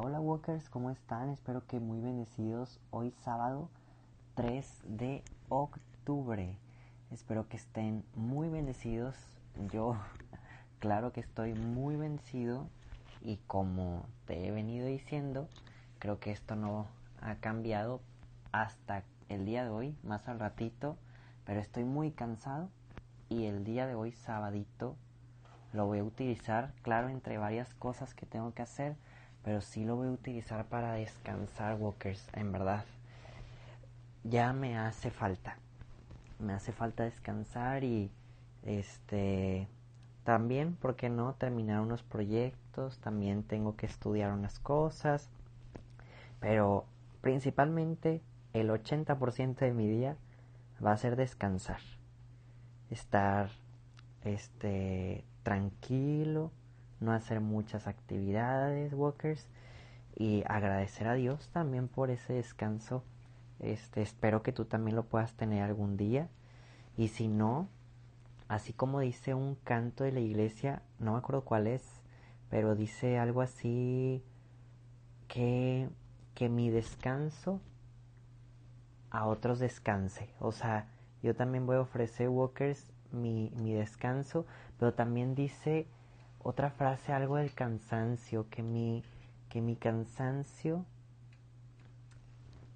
Hola, Walkers, ¿cómo están? Espero que muy bendecidos hoy sábado 3 de octubre. Espero que estén muy bendecidos. Yo, claro que estoy muy bendecido y como te he venido diciendo, creo que esto no ha cambiado hasta el día de hoy, más al ratito, pero estoy muy cansado y el día de hoy, sabadito, lo voy a utilizar, claro, entre varias cosas que tengo que hacer pero sí lo voy a utilizar para descansar, Walkers, en verdad. Ya me hace falta. Me hace falta descansar y este también, ¿por qué no? Terminar unos proyectos, también tengo que estudiar unas cosas, pero principalmente el 80% de mi día va a ser descansar, estar este tranquilo, no hacer muchas actividades, walkers, y agradecer a Dios también por ese descanso. Este, espero que tú también lo puedas tener algún día. Y si no, así como dice un canto de la iglesia, no me acuerdo cuál es, pero dice algo así que, que mi descanso a otros descanse. O sea, yo también voy a ofrecer walkers mi, mi descanso, pero también dice otra frase, algo del cansancio, que mi, que mi cansancio,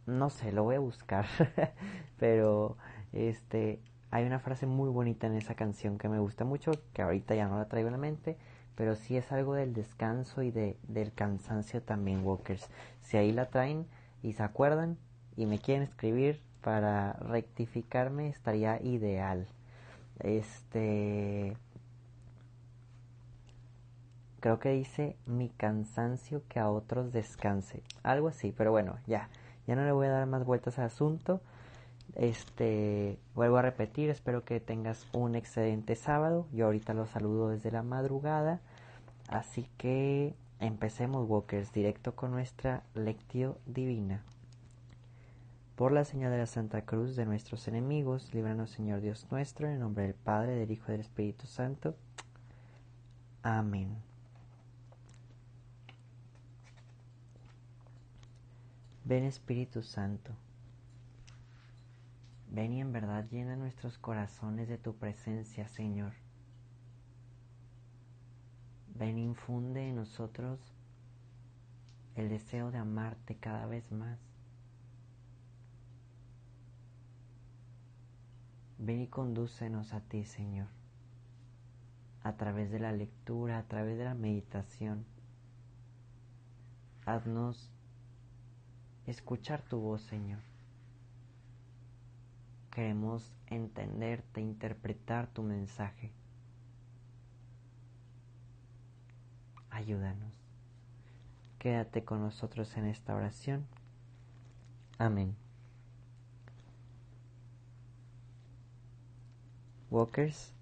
no sé, lo voy a buscar, pero este, hay una frase muy bonita en esa canción que me gusta mucho, que ahorita ya no la traigo en la mente, pero sí es algo del descanso y de, del cansancio también, Walkers. Si ahí la traen y se acuerdan y me quieren escribir para rectificarme, estaría ideal. Este creo que dice mi cansancio que a otros descanse. Algo así, pero bueno, ya. Ya no le voy a dar más vueltas al asunto. Este, vuelvo a repetir, espero que tengas un excelente sábado. Yo ahorita los saludo desde la madrugada. Así que empecemos, Walkers, directo con nuestra lectio divina. Por la señal de la Santa Cruz de nuestros enemigos, líbranos, Señor Dios nuestro, en el nombre del Padre, del Hijo y del Espíritu Santo. Amén. Ven Espíritu Santo. Ven y en verdad llena nuestros corazones de tu presencia, Señor. Ven infunde en nosotros el deseo de amarte cada vez más. Ven y condúcenos a ti, Señor, a través de la lectura, a través de la meditación. Haznos escuchar tu voz, Señor. Queremos entenderte, interpretar tu mensaje. Ayúdanos. Quédate con nosotros en esta oración. Amén. Walkers,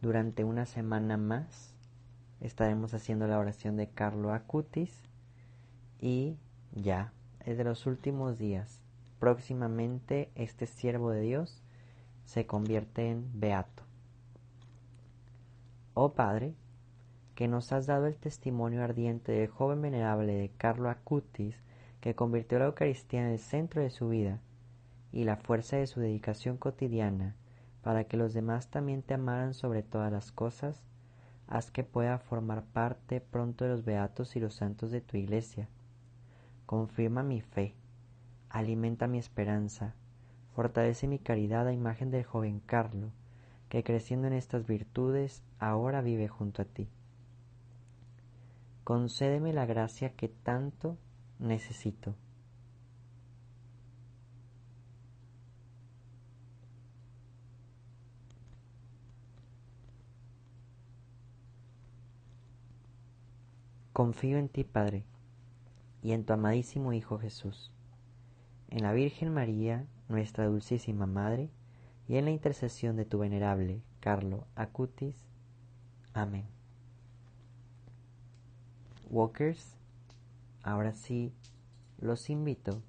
durante una semana más estaremos haciendo la oración de Carlo Acutis y ya es de los últimos días. Próximamente este siervo de Dios se convierte en beato. Oh Padre, que nos has dado el testimonio ardiente del joven venerable de Carlo Acutis, que convirtió la Eucaristía en el centro de su vida y la fuerza de su dedicación cotidiana, para que los demás también te amaran sobre todas las cosas, haz que pueda formar parte pronto de los beatos y los santos de tu iglesia confirma mi fe, alimenta mi esperanza, fortalece mi caridad a imagen del joven Carlo, que creciendo en estas virtudes ahora vive junto a ti. Concédeme la gracia que tanto necesito. Confío en ti, Padre, y en tu amadísimo Hijo Jesús, en la Virgen María, nuestra dulcísima Madre, y en la intercesión de tu venerable Carlo Acutis. Amén. Walkers, ahora sí los invito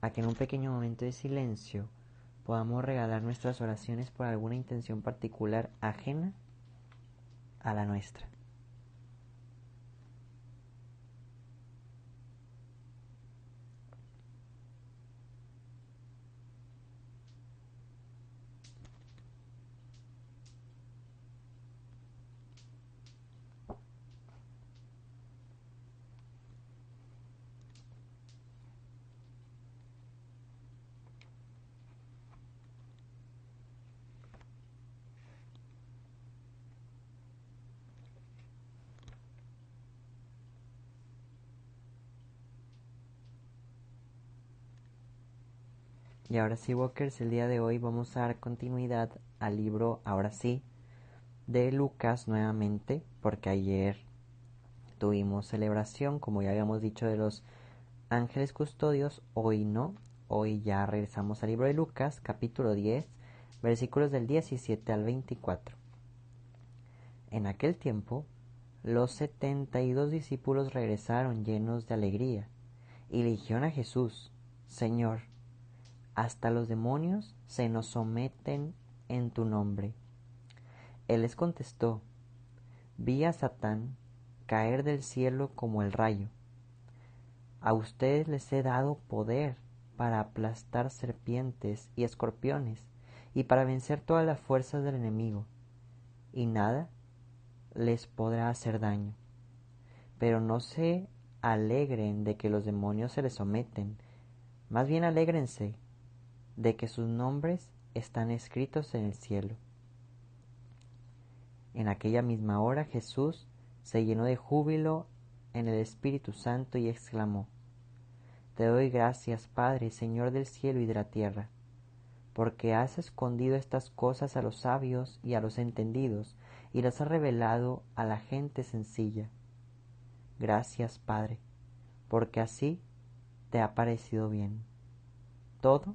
a que en un pequeño momento de silencio podamos regalar nuestras oraciones por alguna intención particular ajena a la nuestra. Y ahora sí, Walkers, el día de hoy vamos a dar continuidad al libro, ahora sí, de Lucas nuevamente, porque ayer tuvimos celebración, como ya habíamos dicho, de los ángeles custodios, hoy no, hoy ya regresamos al libro de Lucas, capítulo 10, versículos del 17 al 24. En aquel tiempo, los setenta y dos discípulos regresaron llenos de alegría y le dijeron a Jesús, Señor, hasta los demonios se nos someten en tu nombre. Él les contestó, vi a Satán caer del cielo como el rayo. A ustedes les he dado poder para aplastar serpientes y escorpiones y para vencer todas las fuerzas del enemigo, y nada les podrá hacer daño. Pero no se alegren de que los demonios se les someten, más bien alégrense de que sus nombres están escritos en el cielo. En aquella misma hora Jesús se llenó de júbilo en el Espíritu Santo y exclamó, Te doy gracias, Padre, Señor del cielo y de la tierra, porque has escondido estas cosas a los sabios y a los entendidos, y las has revelado a la gente sencilla. Gracias, Padre, porque así te ha parecido bien. Todo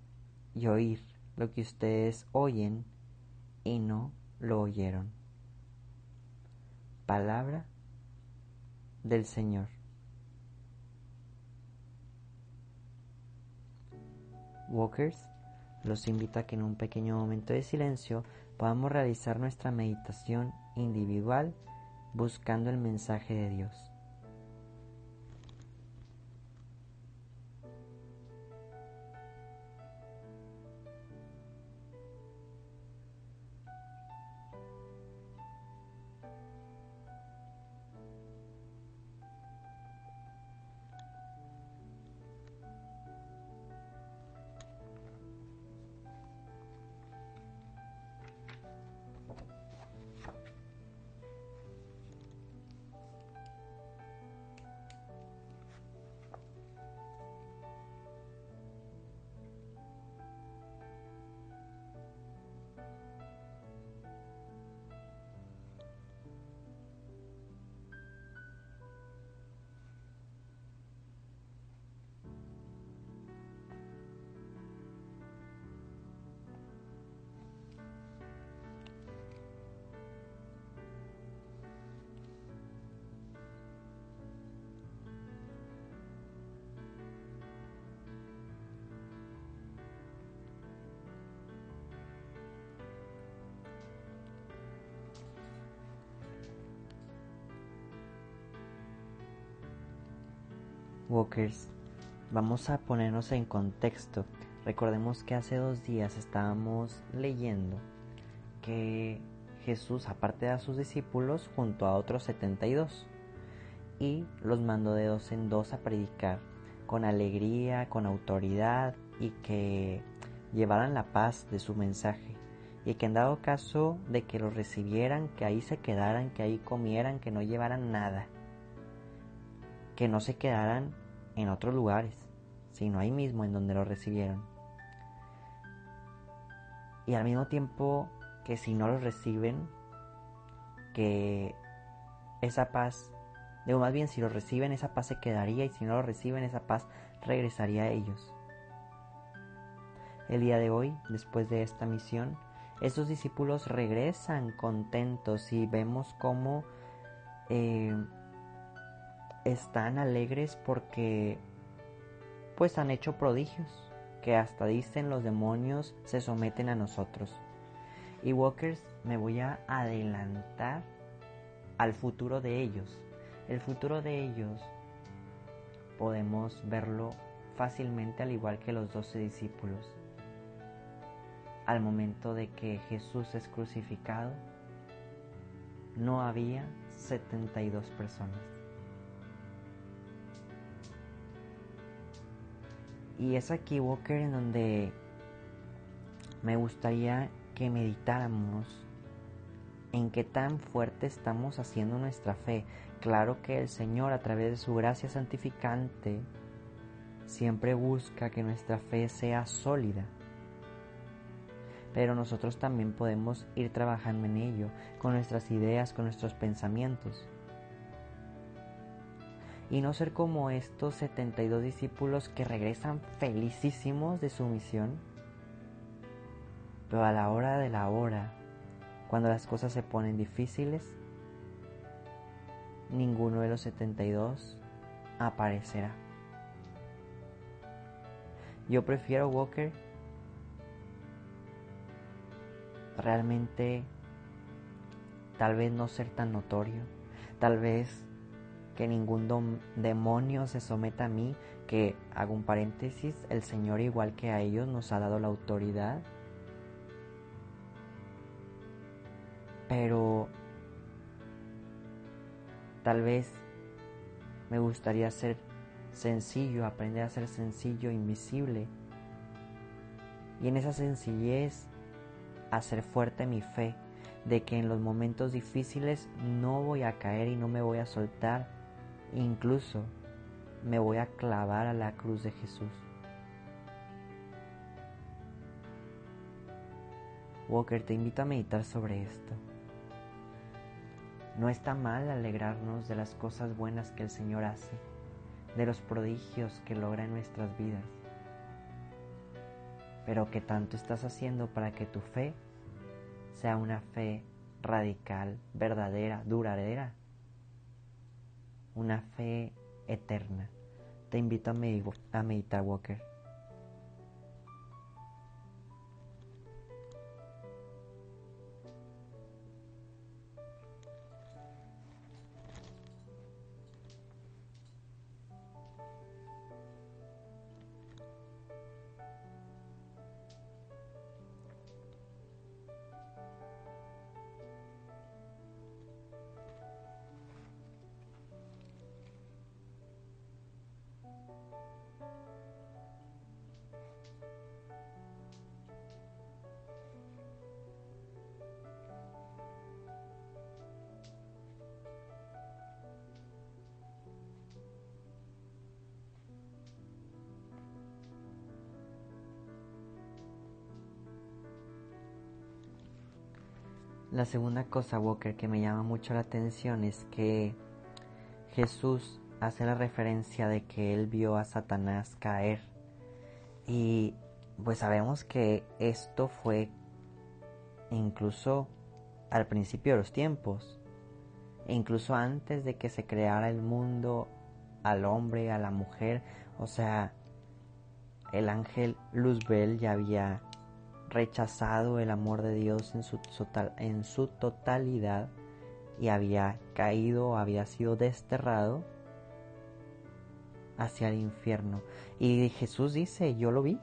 y oír lo que ustedes oyen y no lo oyeron. Palabra del Señor. Walkers, los invito a que en un pequeño momento de silencio podamos realizar nuestra meditación individual buscando el mensaje de Dios. Walkers, vamos a ponernos en contexto. Recordemos que hace dos días estábamos leyendo que Jesús, aparte de a sus discípulos, junto a otros 72 y los mandó de dos en dos a predicar con alegría, con autoridad y que llevaran la paz de su mensaje y que en dado caso de que los recibieran, que ahí se quedaran, que ahí comieran, que no llevaran nada, que no se quedaran en otros lugares, sino ahí mismo en donde los recibieron. Y al mismo tiempo que si no los reciben, que esa paz, digo más bien si los reciben, esa paz se quedaría y si no los reciben, esa paz regresaría a ellos. El día de hoy, después de esta misión, estos discípulos regresan contentos y vemos cómo eh, están alegres porque pues han hecho prodigios que hasta dicen los demonios se someten a nosotros. Y Walkers, me voy a adelantar al futuro de ellos. El futuro de ellos podemos verlo fácilmente al igual que los doce discípulos. Al momento de que Jesús es crucificado, no había 72 personas. Y es aquí, Walker, en donde me gustaría que meditáramos en qué tan fuerte estamos haciendo nuestra fe. Claro que el Señor, a través de su gracia santificante, siempre busca que nuestra fe sea sólida. Pero nosotros también podemos ir trabajando en ello, con nuestras ideas, con nuestros pensamientos y no ser como estos 72 discípulos que regresan felicísimos de su misión. Pero a la hora de la hora, cuando las cosas se ponen difíciles, ninguno de los 72 aparecerá. Yo prefiero Walker realmente tal vez no ser tan notorio, tal vez que ningún demonio se someta a mí, que hago un paréntesis, el Señor igual que a ellos nos ha dado la autoridad. Pero tal vez me gustaría ser sencillo, aprender a ser sencillo, invisible. Y en esa sencillez hacer fuerte mi fe de que en los momentos difíciles no voy a caer y no me voy a soltar Incluso me voy a clavar a la cruz de Jesús. Walker, te invito a meditar sobre esto. No está mal alegrarnos de las cosas buenas que el Señor hace, de los prodigios que logra en nuestras vidas. Pero ¿qué tanto estás haciendo para que tu fe sea una fe radical, verdadera, duradera? Una fe eterna. Te invito a, meditar, Walker. La segunda cosa, Walker, que me llama mucho la atención es que Jesús hace la referencia de que él vio a Satanás caer. Y pues sabemos que esto fue incluso al principio de los tiempos, e incluso antes de que se creara el mundo, al hombre, a la mujer, o sea, el ángel Luzbel ya había rechazado el amor de Dios en su, en su totalidad y había caído, había sido desterrado hacia el infierno. Y Jesús dice, yo lo vi.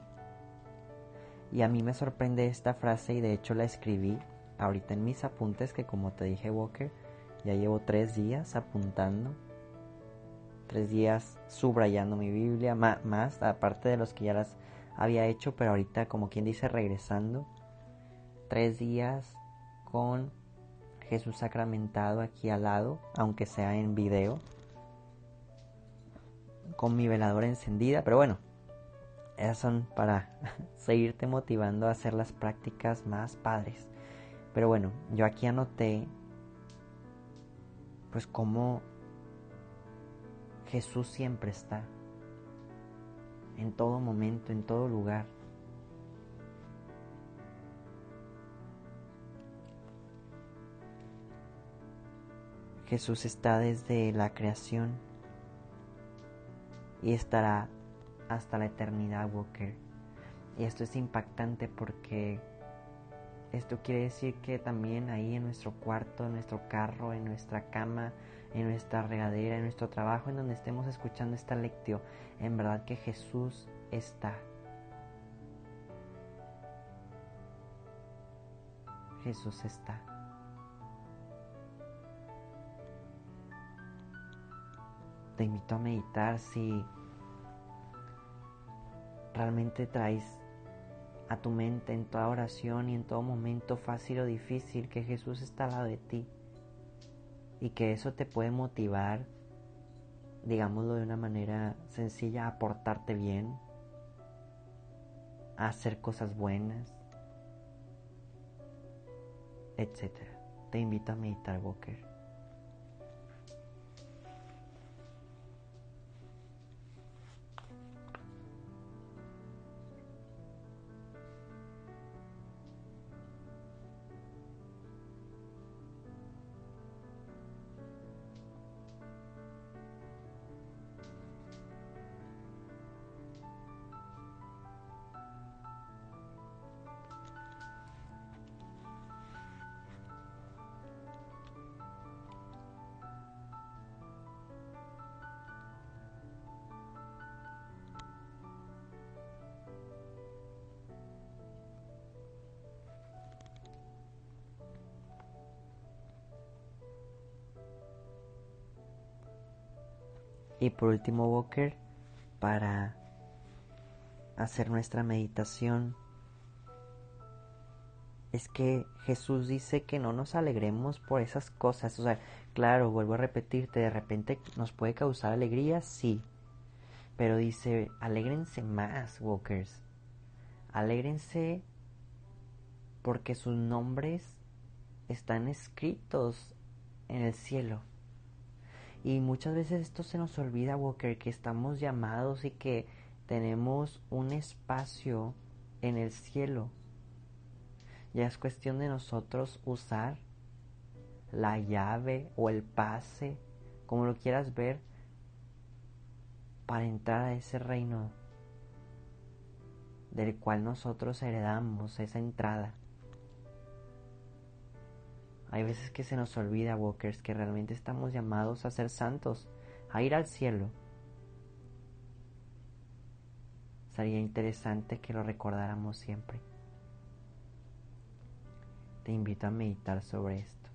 Y a mí me sorprende esta frase y de hecho la escribí ahorita en mis apuntes que como te dije Walker, ya llevo tres días apuntando, tres días subrayando mi Biblia, más, aparte de los que ya las había hecho, pero ahorita como quien dice regresando, tres días con Jesús sacramentado aquí al lado, aunque sea en video, con mi veladora encendida, pero bueno, esas son para seguirte motivando a hacer las prácticas más padres. Pero bueno, yo aquí anoté pues como Jesús siempre está, en todo momento, en todo lugar. Jesús está desde la creación y estará hasta la eternidad, Walker. Y esto es impactante porque esto quiere decir que también ahí en nuestro cuarto, en nuestro carro, en nuestra cama, en nuestra regadera, en nuestro trabajo, en donde estemos escuchando esta lectio, en verdad que Jesús está. Jesús está. Te invito a meditar si realmente traes a tu mente en toda oración y en todo momento fácil o difícil que Jesús está al lado de ti y que eso te puede motivar, digámoslo de una manera sencilla, a portarte bien, a hacer cosas buenas, etc. Te invito a meditar, Walker. Y por último, Walker, para hacer nuestra meditación, es que Jesús dice que no nos alegremos por esas cosas. O sea, claro, vuelvo a repetirte, de repente nos puede causar alegría, sí. Pero dice, alégrense más, Walkers. Alégrense porque sus nombres están escritos en el cielo. Y muchas veces esto se nos olvida, Walker, que estamos llamados y que tenemos un espacio en el cielo. Ya es cuestión de nosotros usar la llave o el pase, como lo quieras ver, para entrar a ese reino del cual nosotros heredamos esa entrada. Hay veces que se nos olvida, Walkers, que realmente estamos llamados a ser santos, a ir al cielo. Sería interesante que lo recordáramos siempre. Te invito a meditar sobre esto.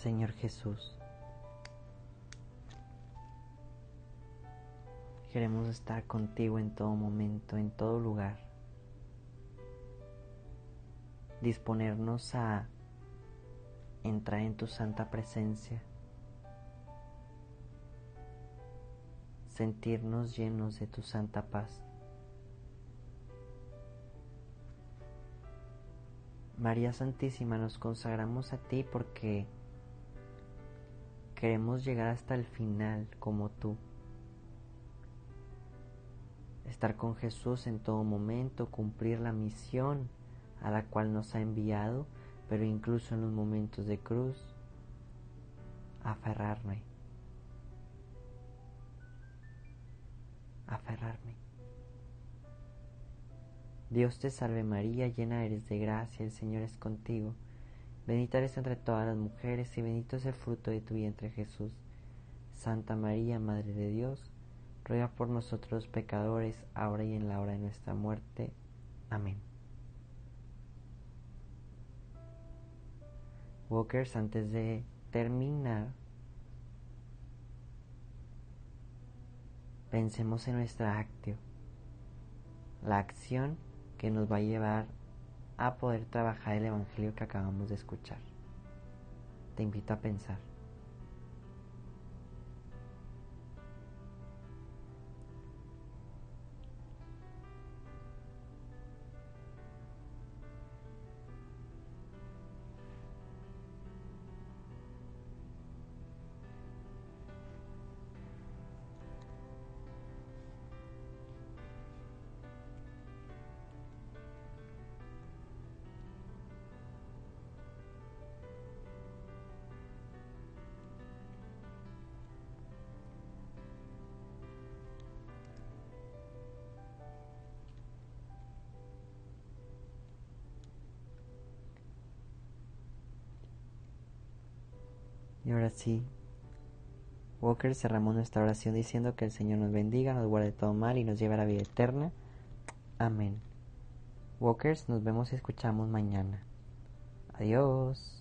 Señor Jesús. Queremos estar contigo en todo momento, en todo lugar. Disponernos a entrar en tu santa presencia. Sentirnos llenos de tu santa paz. María Santísima, nos consagramos a ti porque queremos llegar hasta el final como tú. Estar con Jesús en todo momento, cumplir la misión a la cual nos ha enviado, pero incluso en los momentos de cruz, aferrarme. Aferrarme. Dios te salve María, llena eres de gracia, el Señor es contigo. Bendita eres entre todas las mujeres y bendito es el fruto de tu vientre Jesús. Santa María, Madre de Dios, ruega por nosotros pecadores, ahora y en la hora de nuestra muerte. Amén. Walkers, antes de terminar, pensemos en nuestra actio, la acción que nos va a llevar a poder trabajar el Evangelio que acabamos de escuchar. Te invito a pensar. Y ahora sí, Walker, cerramos nuestra oración diciendo que el Señor nos bendiga, nos guarde todo mal y nos lleve a la vida eterna. Amén. Walkers, nos vemos y escuchamos mañana. Adiós.